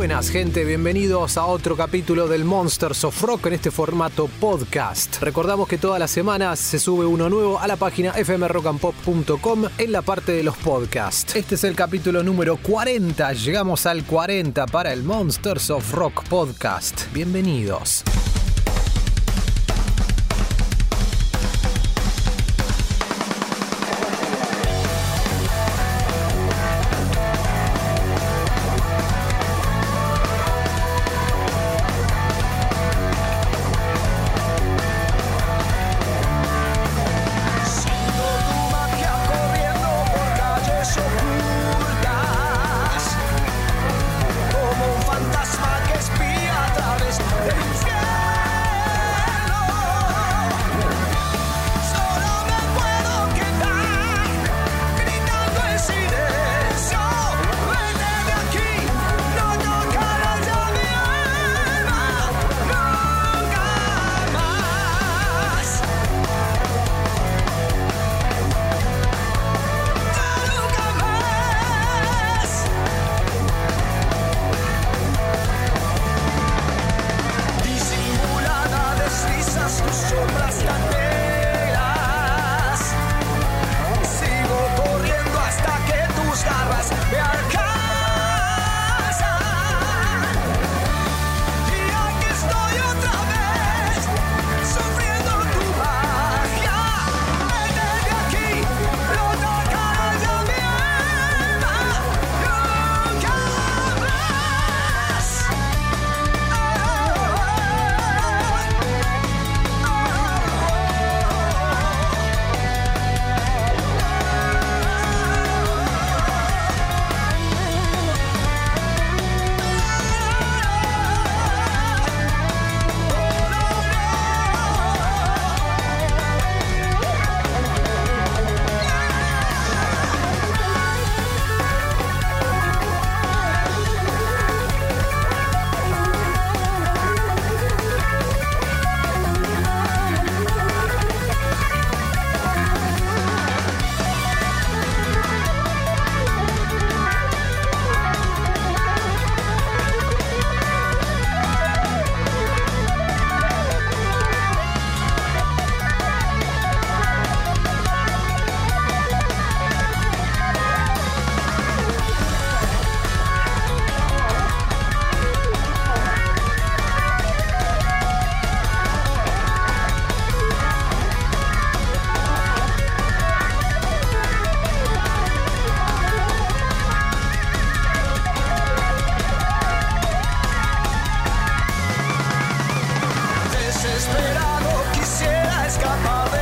Buenas gente, bienvenidos a otro capítulo del Monsters of Rock en este formato podcast. Recordamos que todas las semanas se sube uno nuevo a la página fmrockandpop.com en la parte de los podcasts. Este es el capítulo número 40, llegamos al 40 para el Monsters of Rock podcast. Bienvenidos.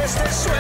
Escapar de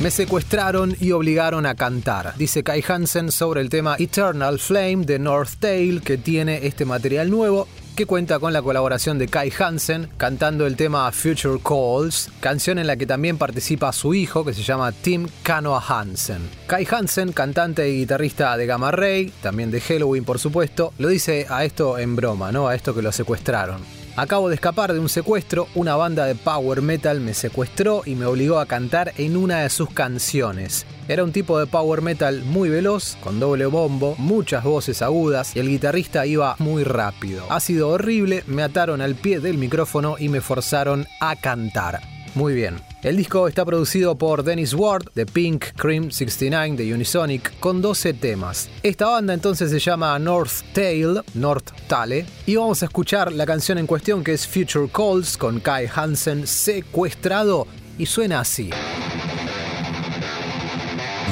Me secuestraron y obligaron a cantar, dice Kai Hansen sobre el tema Eternal Flame de North Tail que tiene este material nuevo que cuenta con la colaboración de Kai Hansen cantando el tema Future Calls, canción en la que también participa su hijo que se llama Tim Kanoa Hansen. Kai Hansen, cantante y guitarrista de Gamma Ray, también de Halloween por supuesto, lo dice a esto en broma, ¿no? A esto que lo secuestraron. Acabo de escapar de un secuestro, una banda de power metal me secuestró y me obligó a cantar en una de sus canciones. Era un tipo de power metal muy veloz, con doble bombo, muchas voces agudas y el guitarrista iba muy rápido. Ha sido horrible, me ataron al pie del micrófono y me forzaron a cantar. Muy bien. El disco está producido por Dennis Ward de Pink Cream 69 de Unisonic con 12 temas. Esta banda entonces se llama North Tail, North Tale, y vamos a escuchar la canción en cuestión que es Future Calls con Kai Hansen secuestrado y suena así.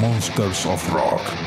Monsters of Rock.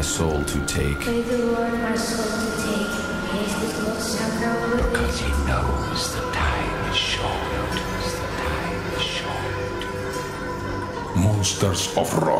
my soul to take. May the Lord my soul to take. Because he knows the time is short. Time is short. Monsters of Rock.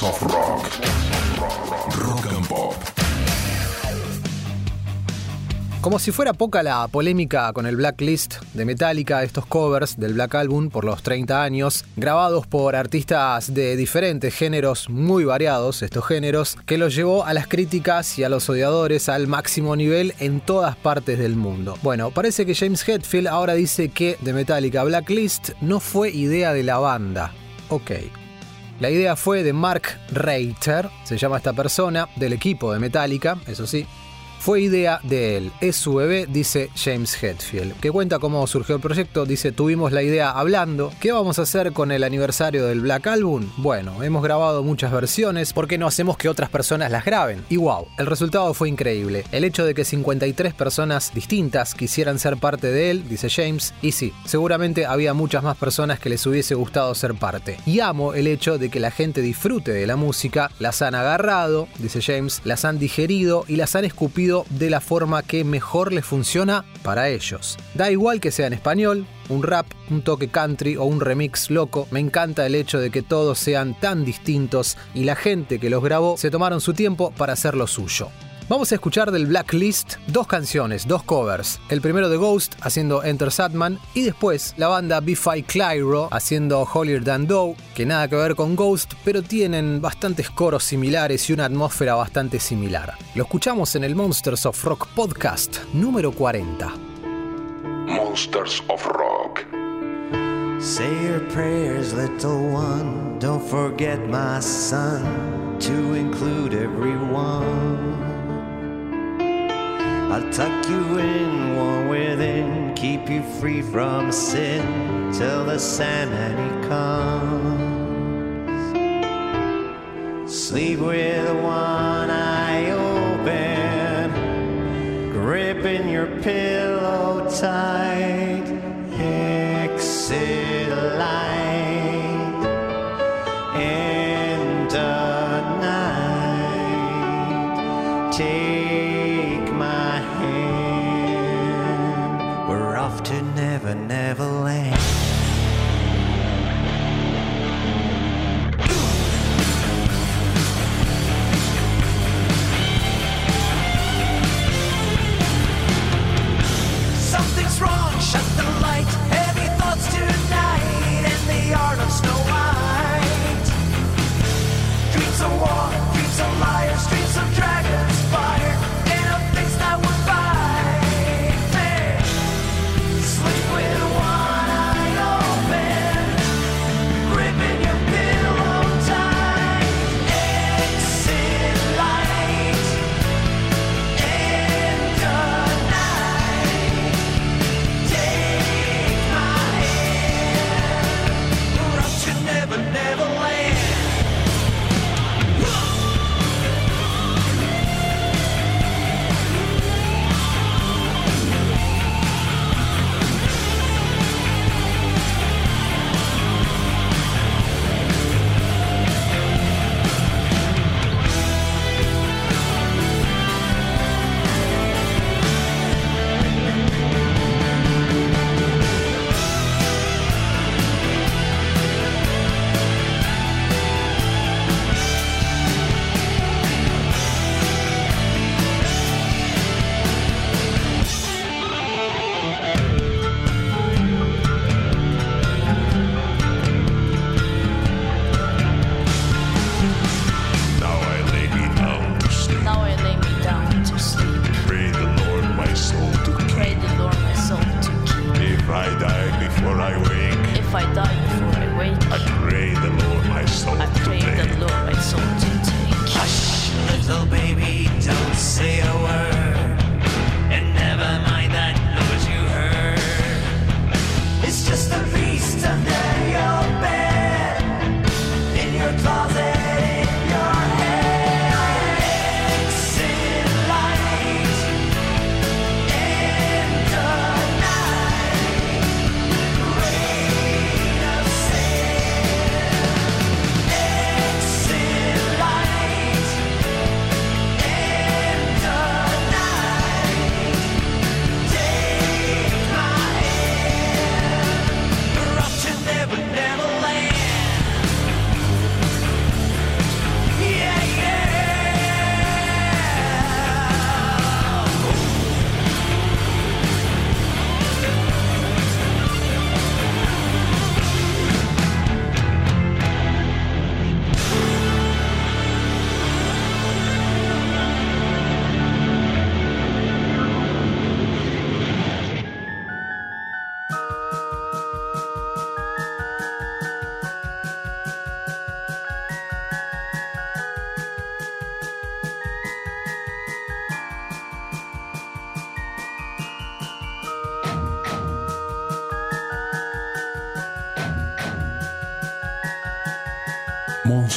Rock and Pop. Como si fuera poca la polémica con el Blacklist de Metallica, estos covers del Black Album por los 30 años, grabados por artistas de diferentes géneros, muy variados estos géneros, que los llevó a las críticas y a los odiadores al máximo nivel en todas partes del mundo. Bueno, parece que James Hetfield ahora dice que de Metallica Blacklist no fue idea de la banda. Ok. La idea fue de Mark Reiter, se llama esta persona, del equipo de Metallica, eso sí, fue idea de él. Es su bebé, dice James Hetfield, que cuenta cómo surgió el proyecto. Dice, tuvimos la idea hablando. ¿Qué vamos a hacer con el aniversario del Black Album? Bueno, hemos grabado muchas versiones. ¿Por qué no hacemos que otras personas las graben? Y wow, el resultado fue increíble. El hecho de que 53 personas distintas quisieran ser parte de él, dice James. Y sí, seguramente había muchas más personas que les hubiese gustado ser parte. Y amo el hecho de que la gente disfrute de la música. Las han agarrado, dice James, las han digerido y las han escupido de la forma que mejor les funciona para ellos. Da igual que sea en español, un rap, un toque country o un remix loco, me encanta el hecho de que todos sean tan distintos y la gente que los grabó se tomaron su tiempo para hacer lo suyo. Vamos a escuchar del Blacklist dos canciones, dos covers. El primero de Ghost haciendo Enter Sadman y después la banda B-Fi Clyro haciendo Holier Than Thou, que nada que ver con Ghost, pero tienen bastantes coros similares y una atmósfera bastante similar. Lo escuchamos en el Monsters of Rock podcast número 40. Monsters of Rock. Say your prayers, little one. Don't forget, my son, to include everyone. I'll tuck you in, warm within, keep you free from sin till the Sandman he comes. Sleep with one eye open, gripping your pillow tight. Of Snow White. Dreams of war, dreams of liars, dreams of dragons,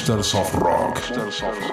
Monsters of Rock. Monsters of Rock.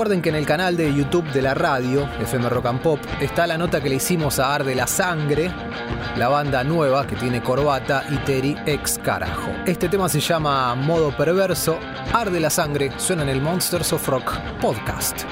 Recuerden que en el canal de YouTube de la radio, FM Rock and Pop, está la nota que le hicimos a Arde la Sangre, la banda nueva que tiene corbata y Terry ex carajo. Este tema se llama Modo Perverso. Arde la Sangre suena en el Monsters of Rock podcast.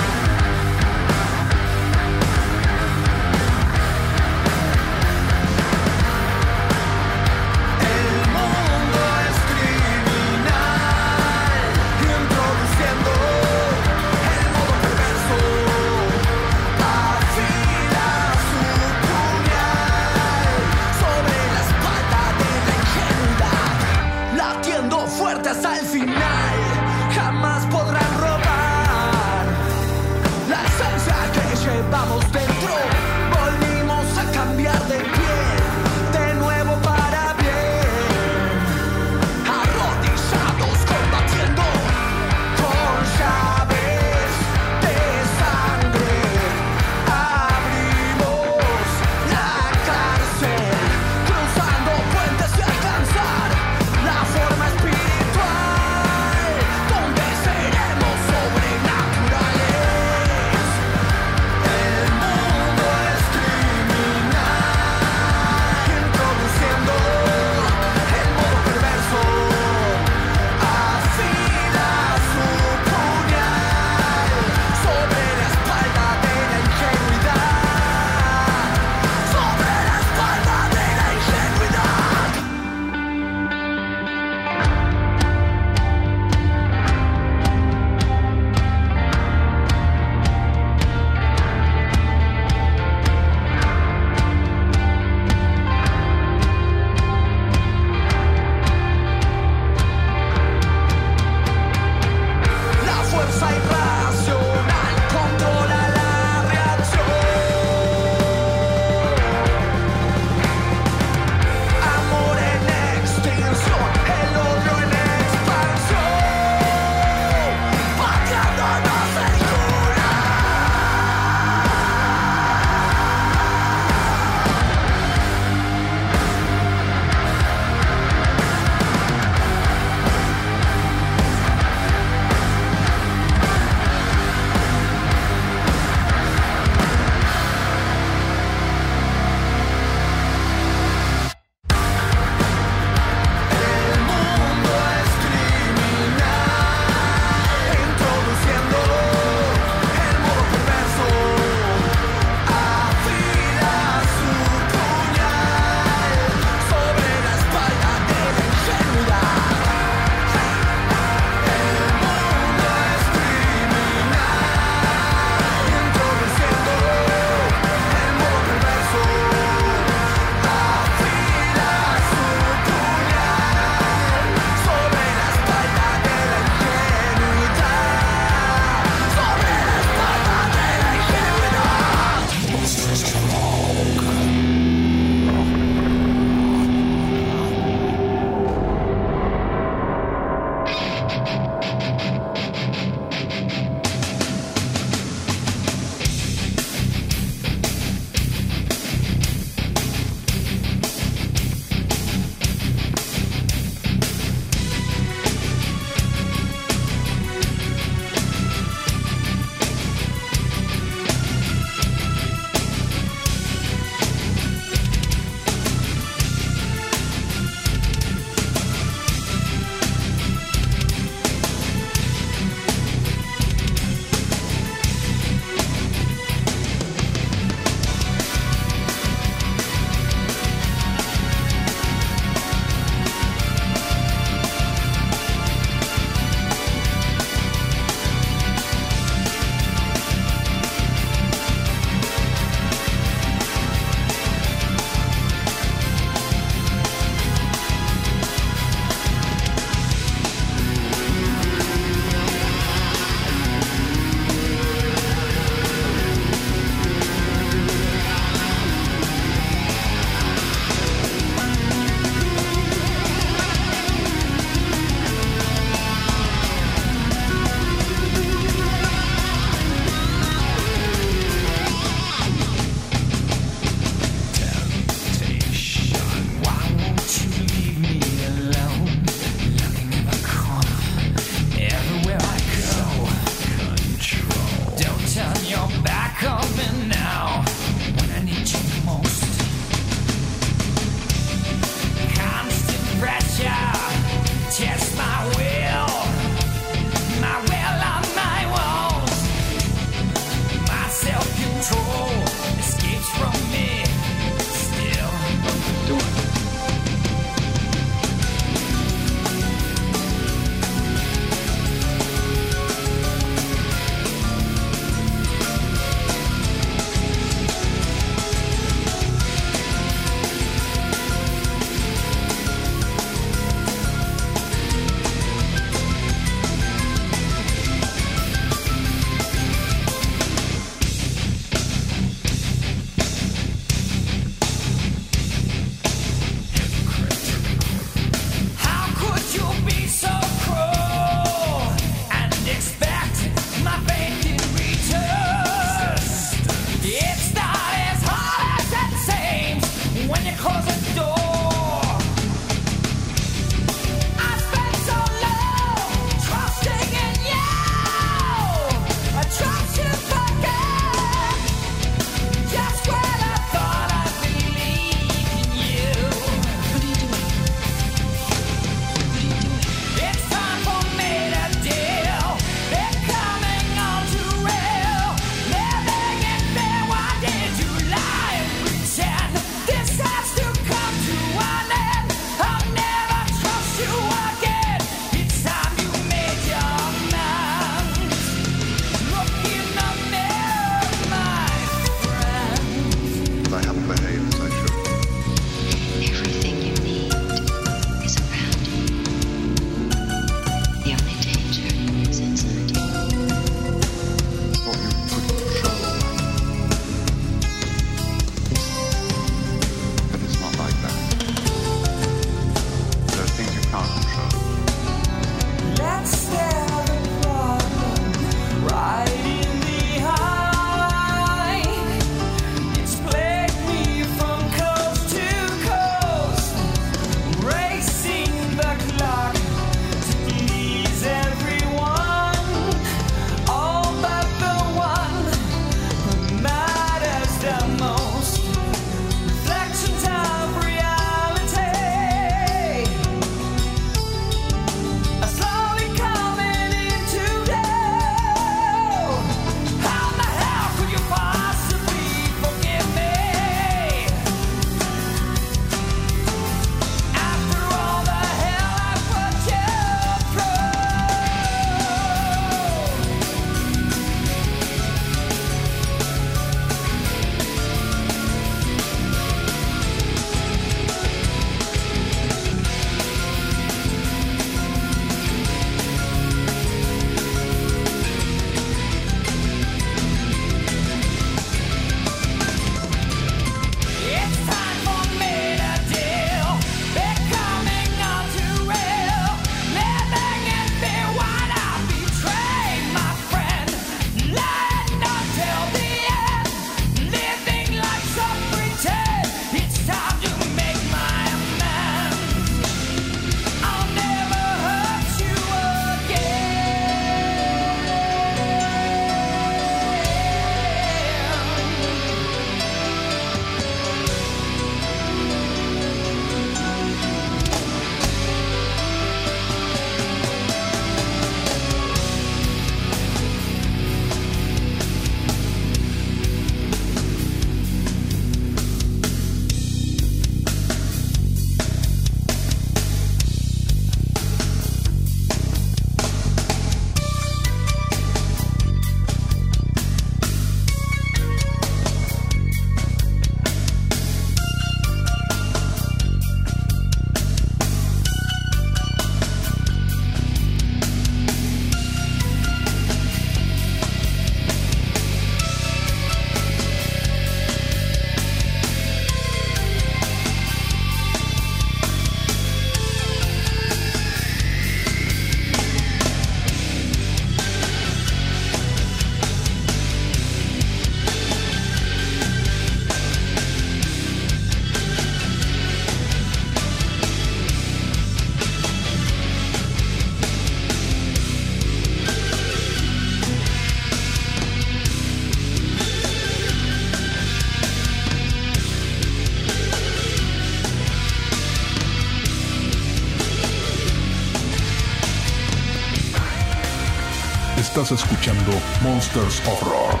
Escuchando Monsters of Rock.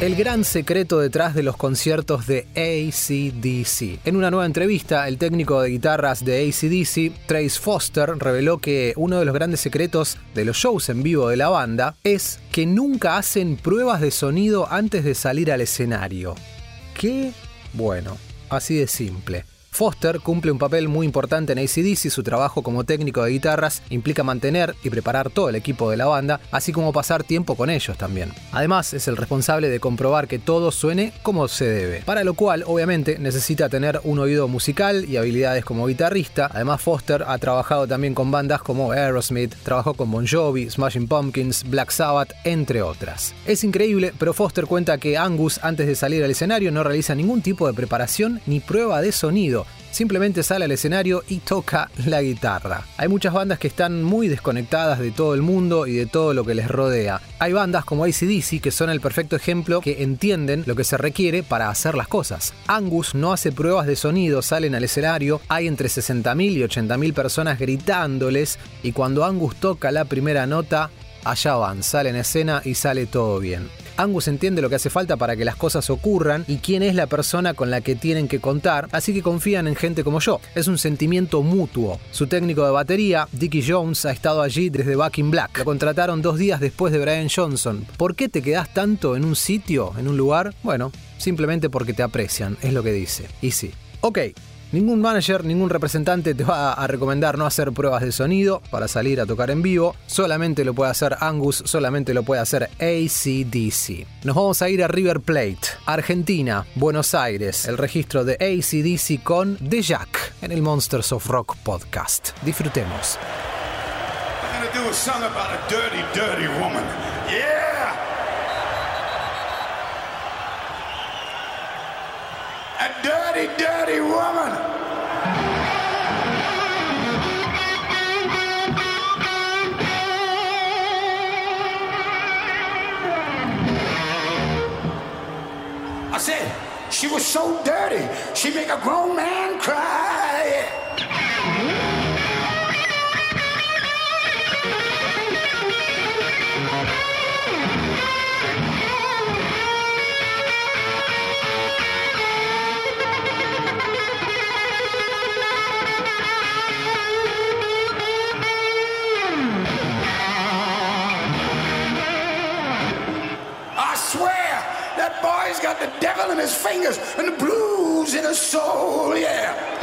El gran secreto detrás de los conciertos de ACDC. En una nueva entrevista, el técnico de guitarras de ACDC, Trace Foster, reveló que uno de los grandes secretos de los shows en vivo de la banda es que nunca hacen pruebas de sonido antes de salir al escenario. ¿Qué? Bueno, así de simple. Foster cumple un papel muy importante en ACDC, su trabajo como técnico de guitarras implica mantener y preparar todo el equipo de la banda, así como pasar tiempo con ellos también. Además, es el responsable de comprobar que todo suene como se debe, para lo cual obviamente necesita tener un oído musical y habilidades como guitarrista. Además, Foster ha trabajado también con bandas como Aerosmith, trabajó con Bon Jovi, Smashing Pumpkins, Black Sabbath, entre otras. Es increíble, pero Foster cuenta que Angus antes de salir al escenario no realiza ningún tipo de preparación ni prueba de sonido, simplemente sale al escenario y toca la guitarra. Hay muchas bandas que están muy desconectadas de todo el mundo y de todo lo que les rodea. Hay bandas como ACDC que son el perfecto ejemplo que entienden lo que se requiere para hacer las cosas. Angus no hace pruebas de sonido, salen al escenario, hay entre 60.000 y 80.000 personas gritándoles y cuando Angus toca la primera nota, allá van, sale en escena y sale todo bien. Angus entiende lo que hace falta para que las cosas ocurran y quién es la persona con la que tienen que contar, así que confían en gente como yo. Es un sentimiento mutuo. Su técnico de batería, Dickie Jones, ha estado allí desde Back in Black. Lo contrataron dos días después de Brian Johnson. ¿Por qué te quedás tanto en un sitio, en un lugar? Bueno, simplemente porque te aprecian, es lo que dice. Y sí. Ok, Ningún manager, ningún representante te va a recomendar no hacer pruebas de sonido para salir a tocar en vivo. Solamente lo puede hacer Angus, solamente lo puede hacer ACDC. Nos vamos a ir a River Plate, Argentina, Buenos Aires. El registro de ACDC con The Jack en el Monsters of Rock podcast. Disfrutemos. Dirty, dirty said, she was so dirty, she make a grown man cry. Mm-hmm. Got the devil in his fingers and the blues in his soul, yeah.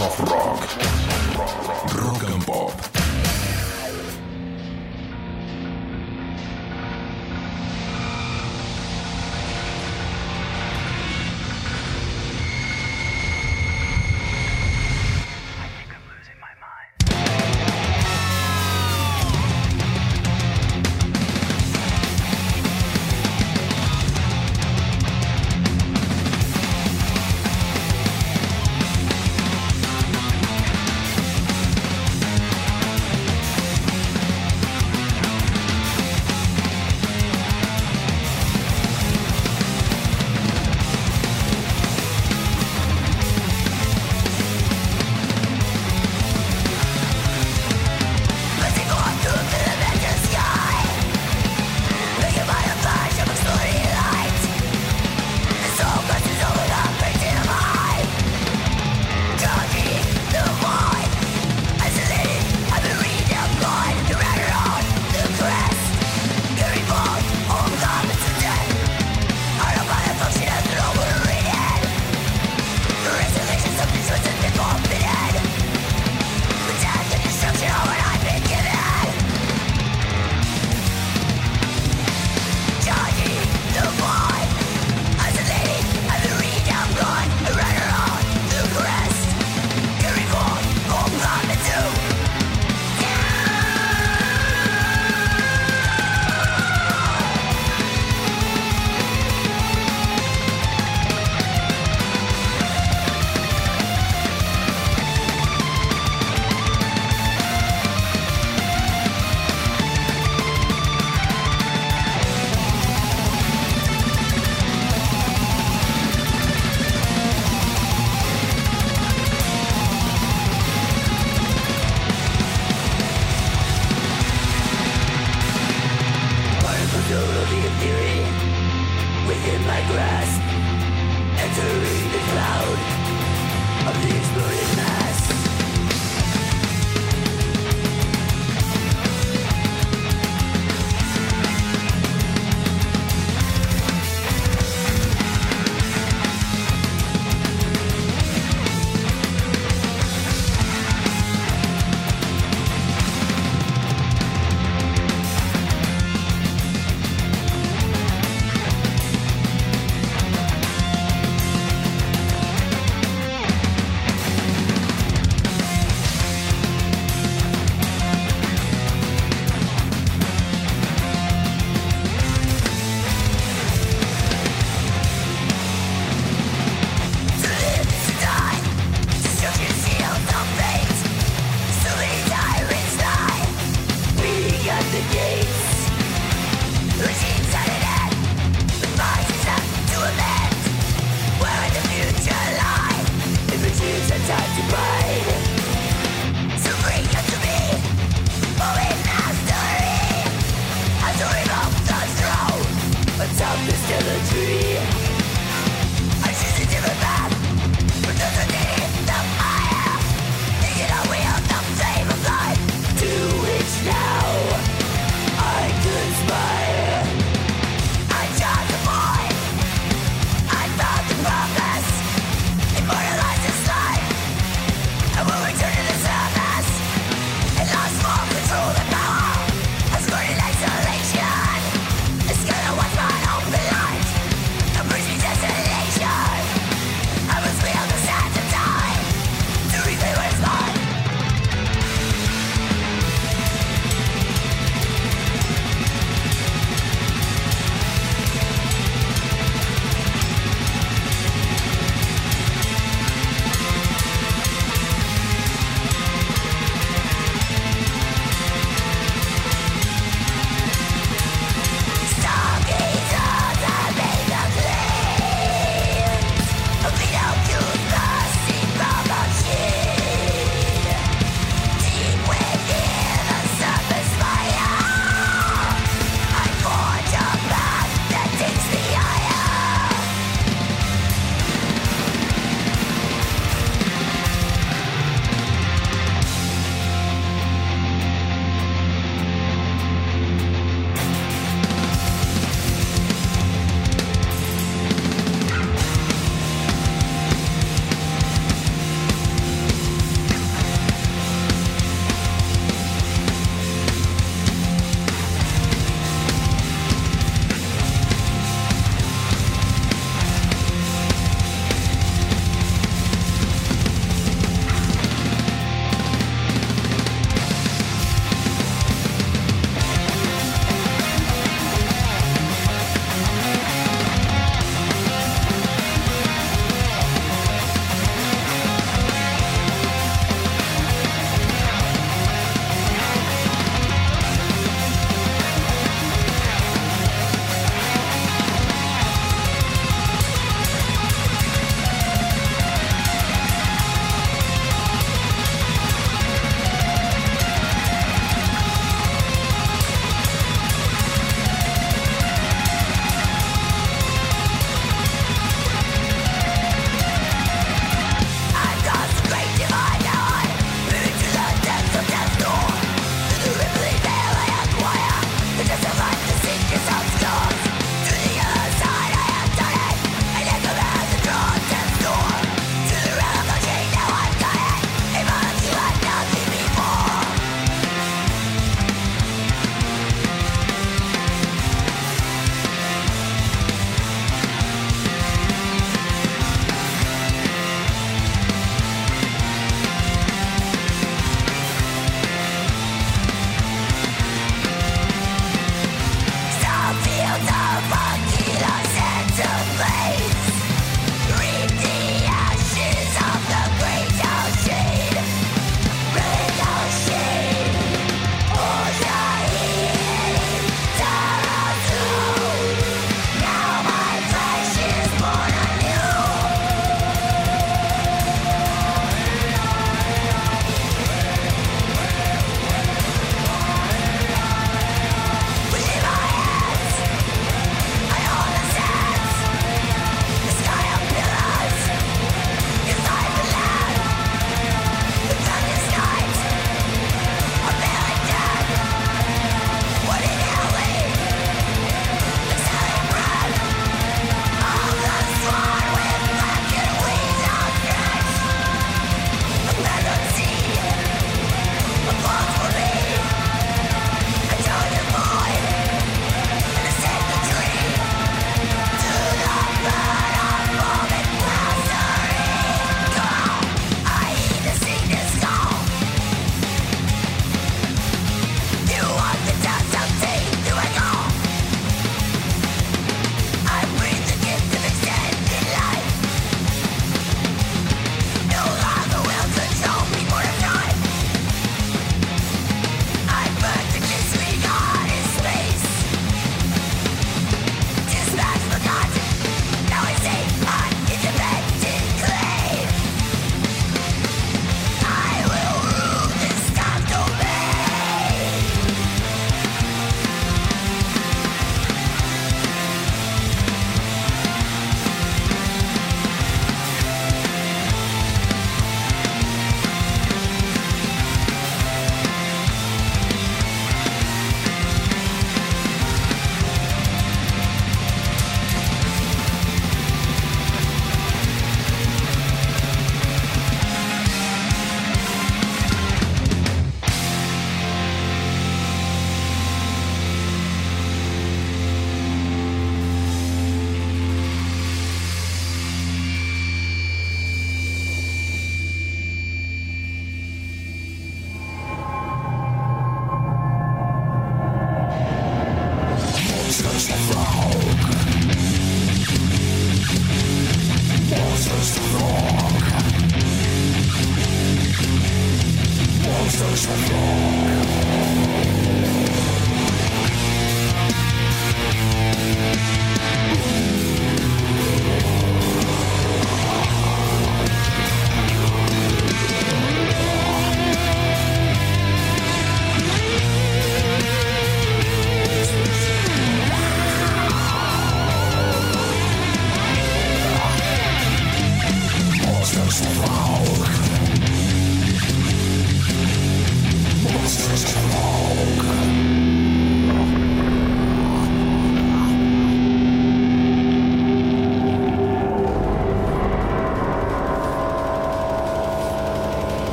Of Rock. Rock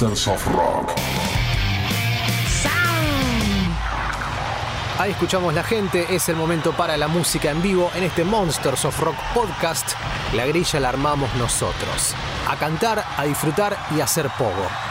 Monsters of Rock. Ahí escuchamos la gente, es el momento para la música en vivo en este Monsters of Rock podcast. La grilla la armamos nosotros. A cantar, a disfrutar y a hacer pogo.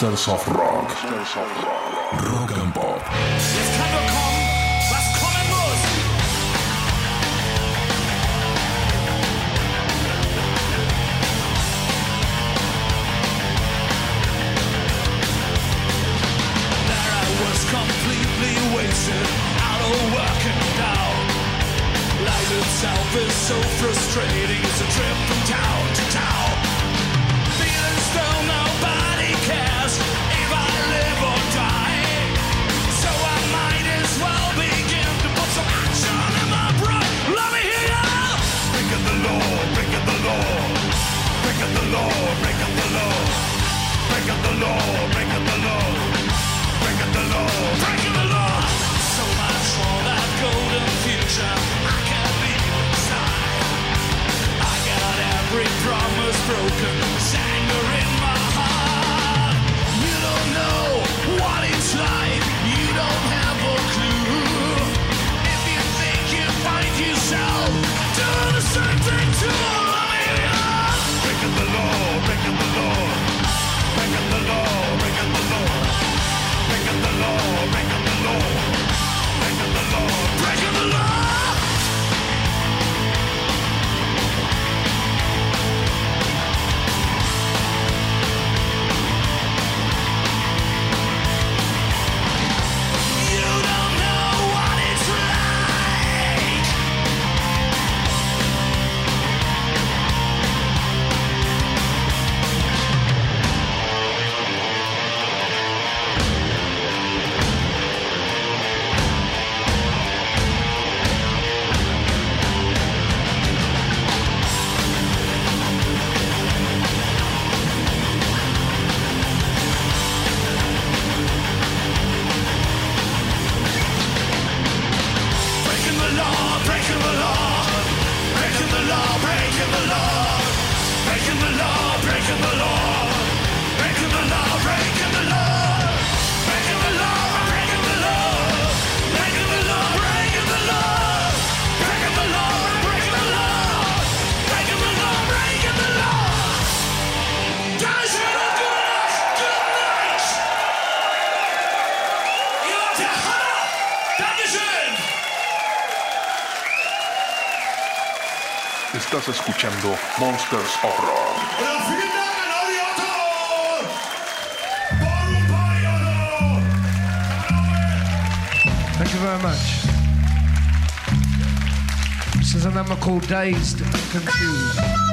Monsters of Rock. Rock and Pop. Escuchando Monsters of Rock. Thank you very much. This is a number called Dazed and Confused.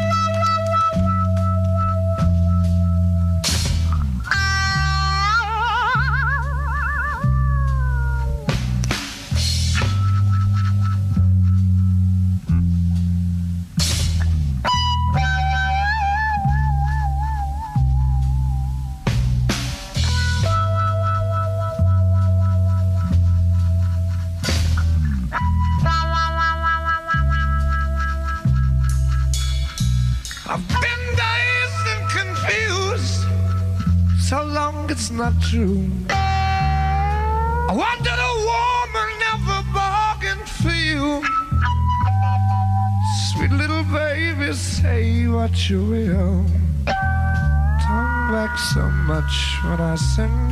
You will. Turn back so much when I send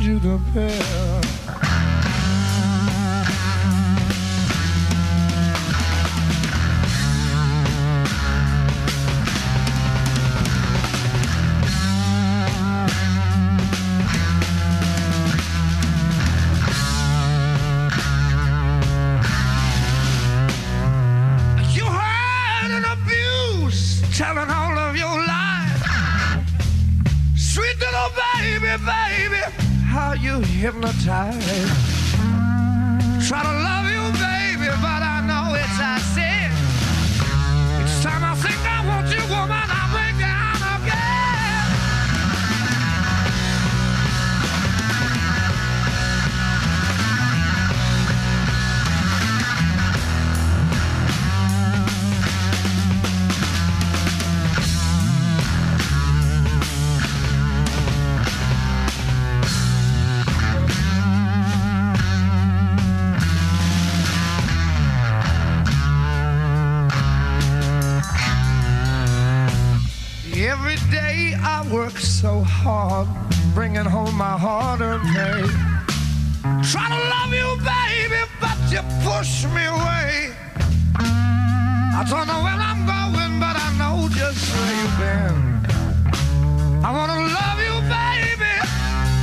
so hard, bringing home my hard-earned pay. Try to love you, baby, but you push me away. I don't know where I'm going, but I know just where you've been. I wanna love you, baby.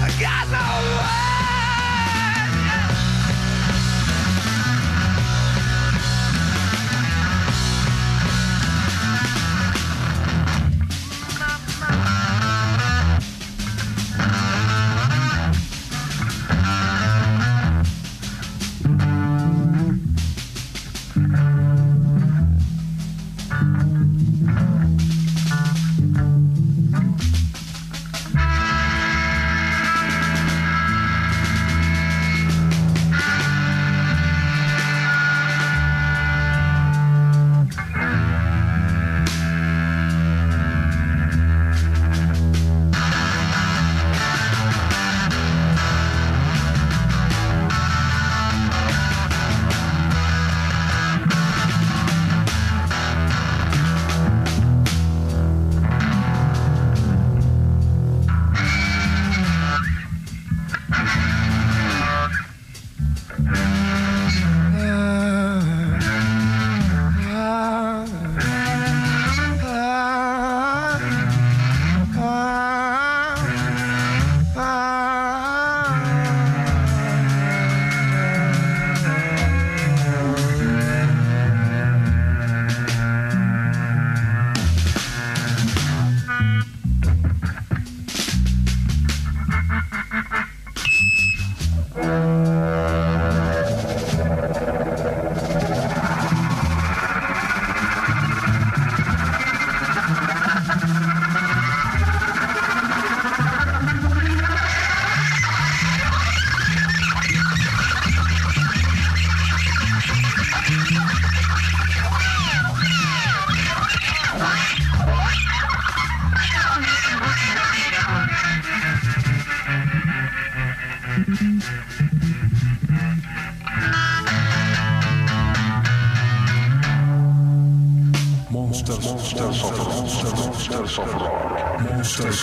I got no way.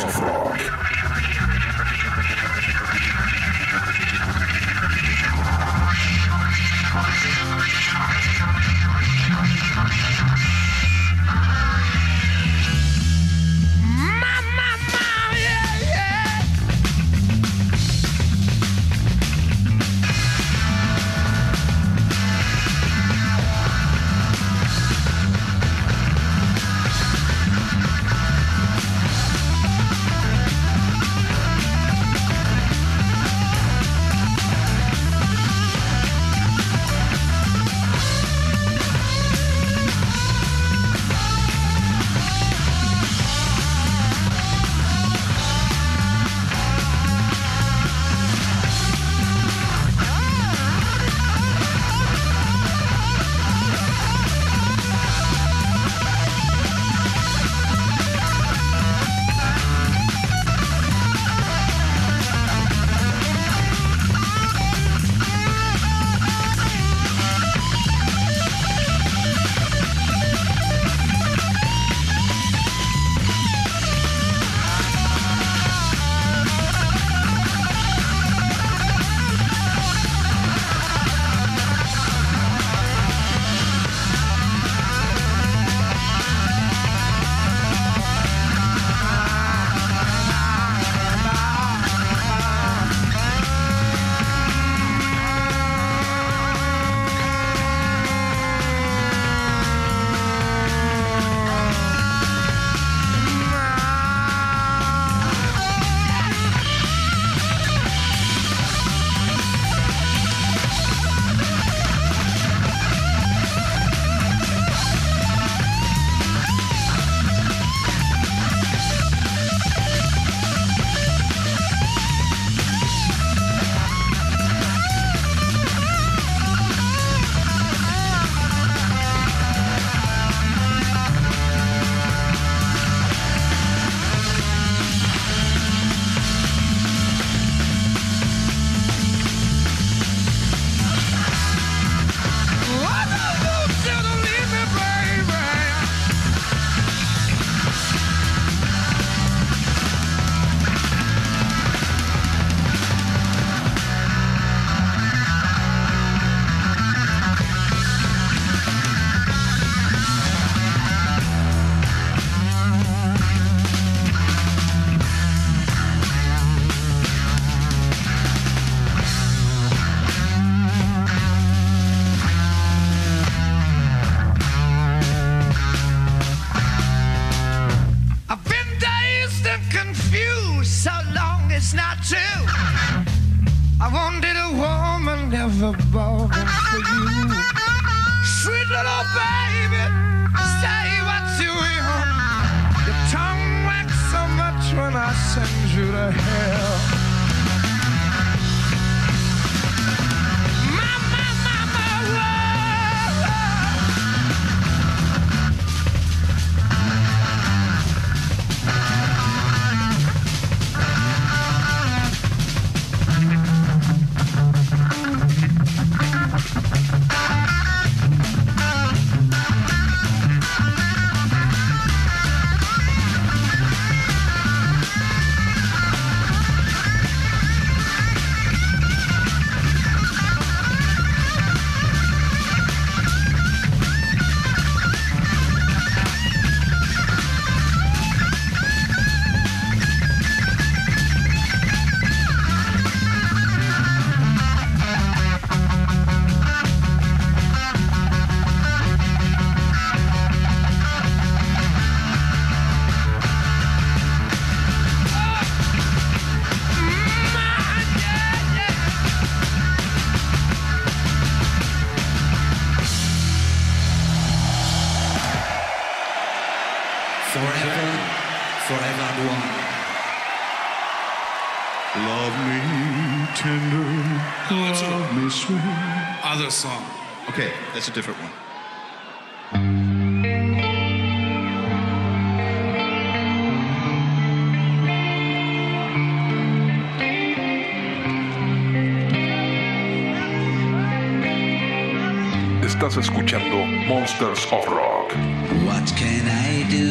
Monsters Okay, that's a different one. Estás escuchando Monsters of Rock. What can I do?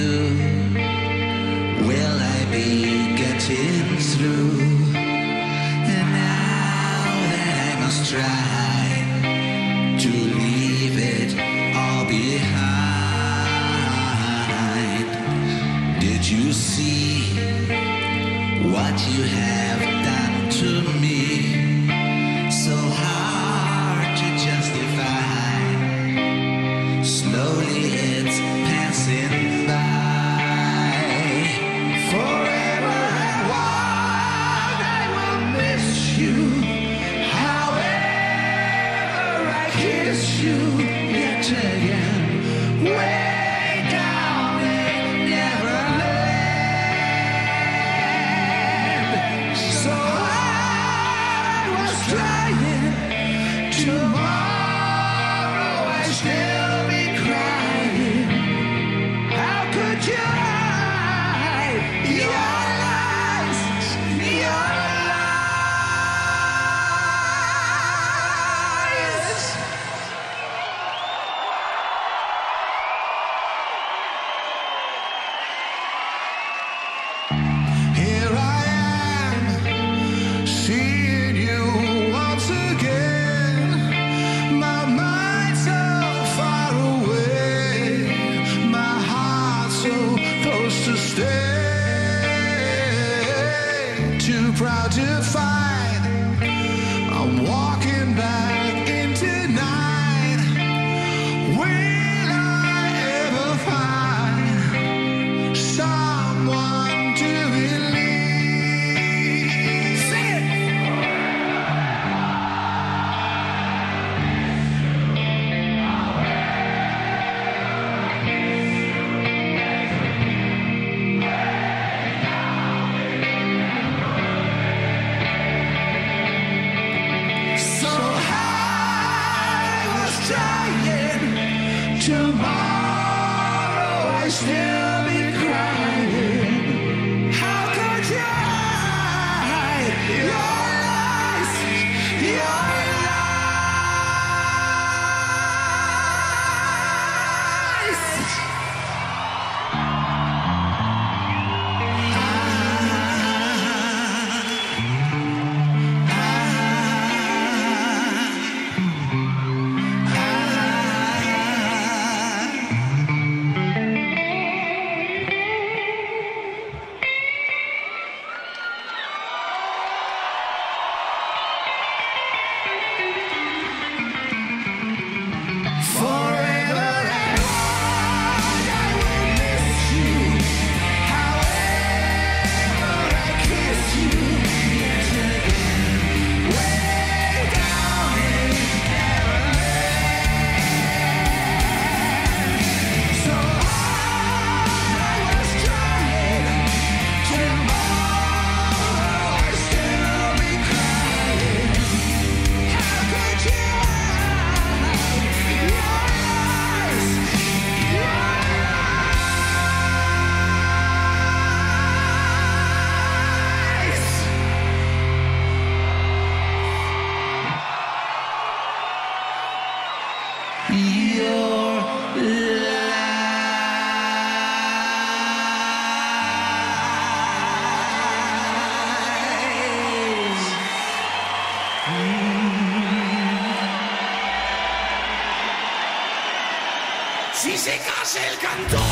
don't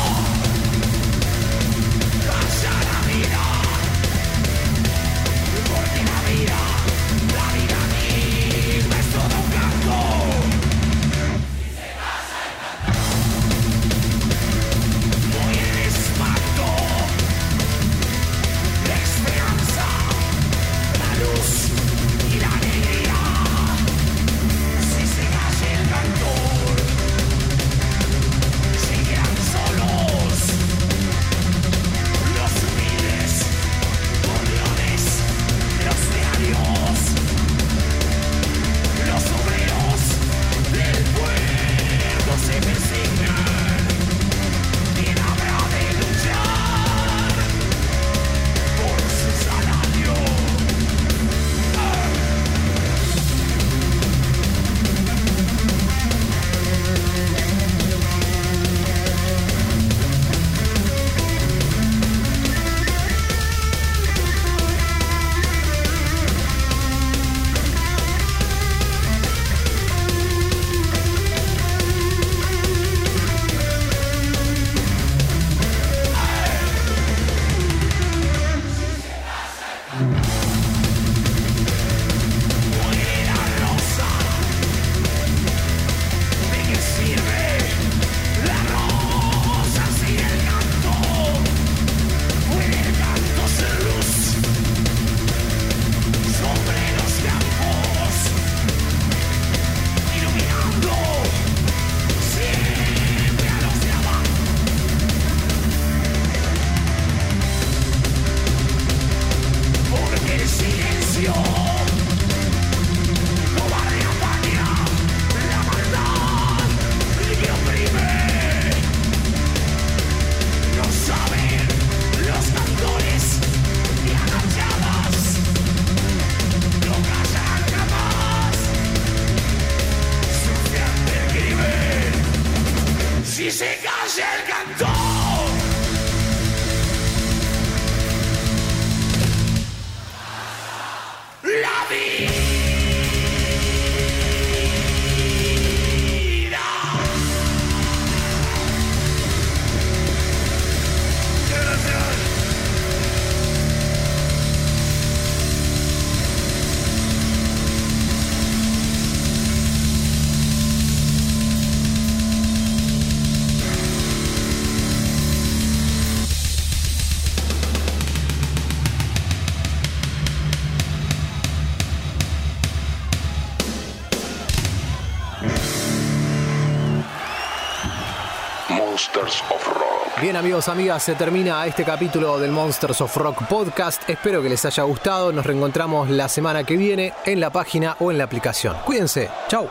amigos, amigas, se termina este capítulo del Monsters of Rock podcast. Espero que les haya gustado. Nos reencontramos la semana que viene en la página o en la aplicación. Cuídense. Chau.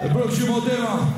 El próximo tema